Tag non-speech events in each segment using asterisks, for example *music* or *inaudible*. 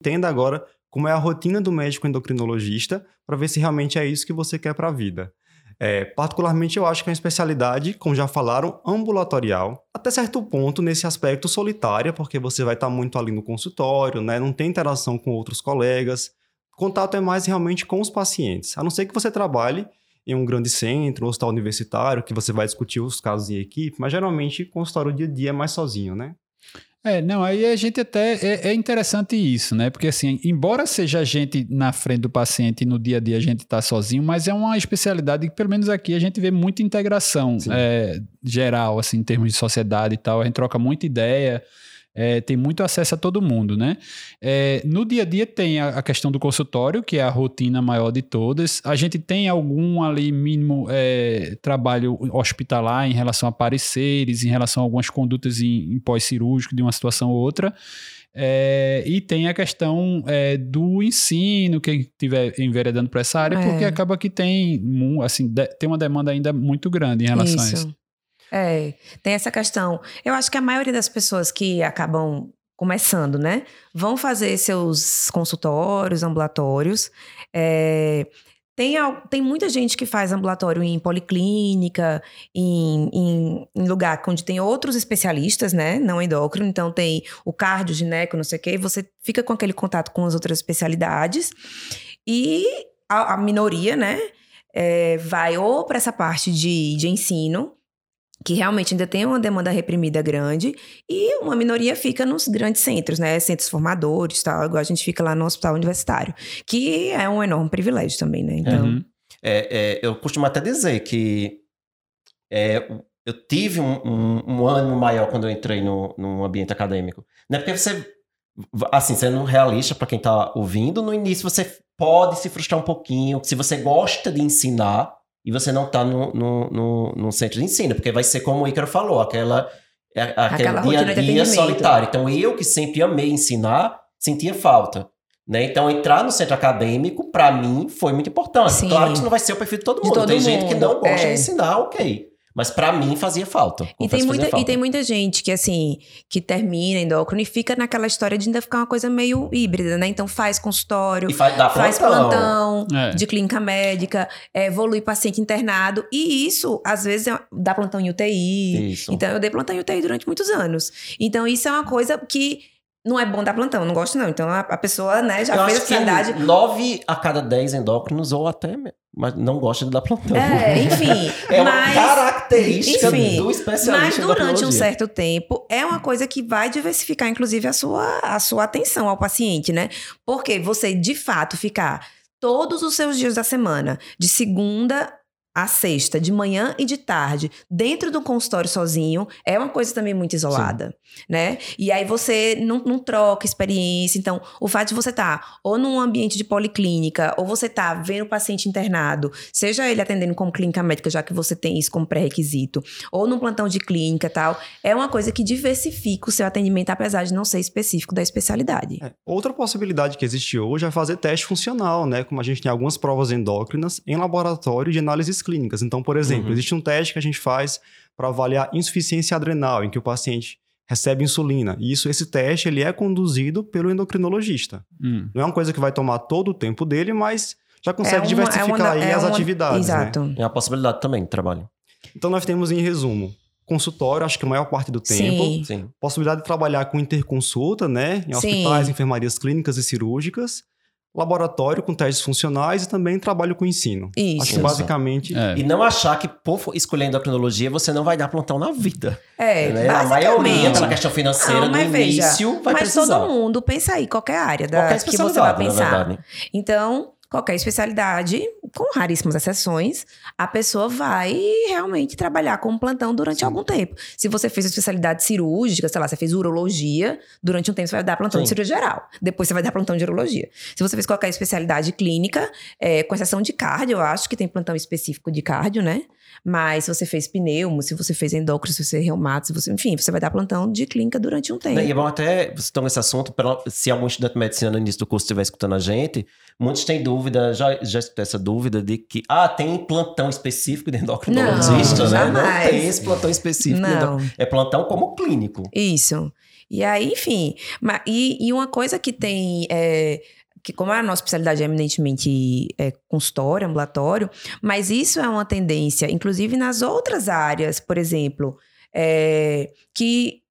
Entenda agora como é a rotina do médico endocrinologista para ver se realmente é isso que você quer para a vida. É, particularmente, eu acho que é uma especialidade, como já falaram, ambulatorial, até certo ponto nesse aspecto solitária, porque você vai estar muito ali no consultório, né? não tem interação com outros colegas. Contato é mais realmente com os pacientes, a não ser que você trabalhe em um grande centro, um hospital universitário, que você vai discutir os casos em equipe, mas geralmente consultório dia a dia é mais sozinho, né? É, não, aí a gente até. É, é, interessante isso, né? Porque, assim, embora seja a gente na frente do paciente e no dia a dia a gente está sozinho, mas é uma especialidade que, pelo menos aqui, a gente vê muita integração é, geral, assim, em termos de sociedade e tal. A gente troca muita ideia é, tem muito acesso a todo mundo, né? É, no dia a dia tem a, a, questão do consultório, que é a rotina maior de todas. A gente tem algum ali mínimo é, trabalho hospitalar em relação a pareceres, em relação a algumas condutas em, em pós-cirúrgico de uma situação ou outra. É, e tem a questão é, do ensino, quem estiver enveredando para essa área, é. porque acaba que tem, assim, de, tem uma demanda ainda muito grande em relação Isso. a isso. É, tem essa questão. Eu acho que a maioria das pessoas que acabam começando, né, vão fazer seus consultórios, ambulatórios. É, tem, tem muita gente que faz ambulatório em policlínica, em, em, em, lugar onde tem outros especialistas, né? Não endócrino. Então tem o cardio, gineco, não sei o quê. Você fica com aquele contato com as outras especialidades. E a, a minoria, né? É, vai ou para essa parte de, de ensino, que realmente ainda tem uma demanda reprimida grande, e uma minoria fica nos grandes centros, né? Centros formadores, tal, igual a gente fica lá no hospital universitário, que é um enorme privilégio também, né? Então. Uhum. É, é, eu costumo até dizer que é, eu tive um, um, um, ânimo maior quando eu entrei no, no ambiente acadêmico. Não é porque você, assim, sendo realista para quem está ouvindo, no início você pode se frustrar um pouquinho. Se você gosta de ensinar, e você não está no, no, no, no, centro de ensino, porque vai ser como o Ícaro falou, aquela, é, aquela dia a dia solitário. Então, eu que sempre amei ensinar, sentia falta. Né? Então, entrar no centro acadêmico, para mim, foi muito importante. Sim. Claro que isso não vai ser o perfil de todo mundo. De todo Tem mundo. gente que não gosta é. de ensinar, ok. Mas para mim fazia falta. E tem, muita, falta. e tem muita gente que, assim, que termina endócrino e fica naquela história de ainda ficar uma coisa meio híbrida, né? Então faz consultório, faz, faz, plantão, é. de clínica médica, é, evolui paciente internado. E isso, às vezes, é, dá plantão em UTI. Isso. Então, eu dei plantão em UTI durante muitos anos. Então, isso é uma coisa que não é bom dar plantão, não gosto não. Então a, a pessoa, né, já eu fez a especialidade. Nove a cada dez endócrinos ou até mas não gosta de dar plantão. É, *laughs* enfim. é uma mas, característica enfim, do especialista. Mas durante um certo tempo é uma coisa que vai diversificar, inclusive, a sua, a sua atenção ao paciente, né? Porque você, de fato, ficar todos os seus dias da semana, de segunda a sexta, de manhã e de tarde, dentro do consultório sozinho, é uma coisa também muito isolada, Sim. né? E aí você não, não, troca experiência. Então, o fato de você estar tá ou num ambiente de policlínica, ou você tá vendo o paciente internado, seja ele atendendo como clínica médica, já que você tem isso como pré-requisito, ou num plantão de clínica tal, é uma coisa que diversifica o seu atendimento, apesar de não ser específico da especialidade. É. Outra possibilidade que existe hoje é fazer teste funcional, né? Como a gente tem algumas provas endócrinas em laboratório de análises clínicas. Então, por exemplo, uhum. existe um teste que a gente faz para avaliar insuficiência adrenal, em que o paciente recebe insulina. E isso, esse teste ele é conduzido pelo endocrinologista. Hum. Não é uma coisa que vai tomar todo o tempo dele, mas já consegue é uma, diversificar é uma, aí é as uma, atividades. Né? Exato. Né? É a possibilidade também de trabalho. Então nós temos em resumo consultório, acho que a maior parte do tempo. Sim. Sim. Possibilidade de trabalhar com interconsulta, né? Em hospitais, Sim. enfermarias clínicas e cirúrgicas laboratório com testes funcionais e também trabalho com ensino. Isso. Acho que basicamente. É. E não achar que por escolher endocrinologia você não vai dar plantão na vida. É, né? A maioria, pela questão financeira, não, no início veja, vai mas precisar. Mas todo mundo, pensa aí, qualquer área da, qualquer que você vai pensar. Então, qualquer especialidade, com raríssimas exceções, a pessoa vai realmente trabalhar como plantão durante Sim. algum tempo. Se você fez especialidade cirúrgica, sei lá, você fez urologia, durante um tempo você vai dar plantão Sim. de cirurgia geral. Depois você vai dar plantão de urologia. Se você fez qualquer especialidade clínica, é, com exceção de cardio, eu acho que tem plantão específico de cardio, né? Mas se você fez pneumo, se você fez endócrino, se você fez reumato, se você, enfim, você vai dar plantão de clínica durante um tempo. E é bom até você tomar esse assunto, se algum estudante de medicina no início do curso estiver escutando a gente, muitos têm dúvida, já, já essa dúvida de que, ah, tem plantão específico de *laughs* endocrinologista, não, né? Jamais. Não tem esse plantão específico. Não. É plantão como clínico. Isso. E aí, enfim. E, e uma coisa que tem. É, que como a nossa especialidade é eminentemente é, consultório, ambulatório, mas isso é uma tendência, inclusive nas outras áreas, por exemplo, é, que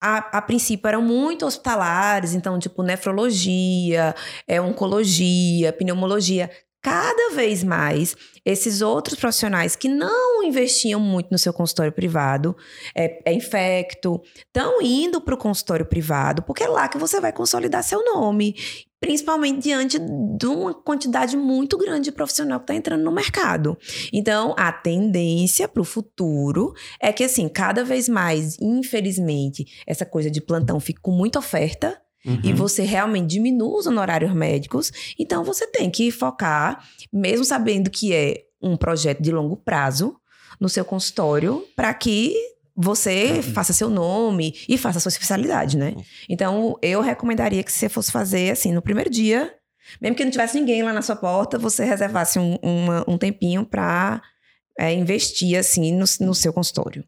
a, a, princípio eram muito hospitalares, então, tipo, nefrologia, é, oncologia, pneumologia. Cada vez mais, esses outros profissionais que não investiam muito no seu consultório privado, é, é infecto, estão indo para o consultório privado, porque é lá que você vai consolidar seu nome principalmente diante de uma quantidade muito grande de profissional que está entrando no mercado. Então, a tendência para o futuro é que, assim, cada vez mais, infelizmente, essa coisa de plantão fica com muita oferta. Uhum. E você realmente diminui os honorários médicos, então você tem que focar, mesmo sabendo que é um projeto de longo prazo, no seu consultório, para que você uhum. faça seu nome e faça sua especialidade, né? Uhum. Então, eu recomendaria que você fosse fazer, assim, no primeiro dia, mesmo que não tivesse ninguém lá na sua porta, você reservasse um, uma, um tempinho para é, investir, assim, no, no seu consultório.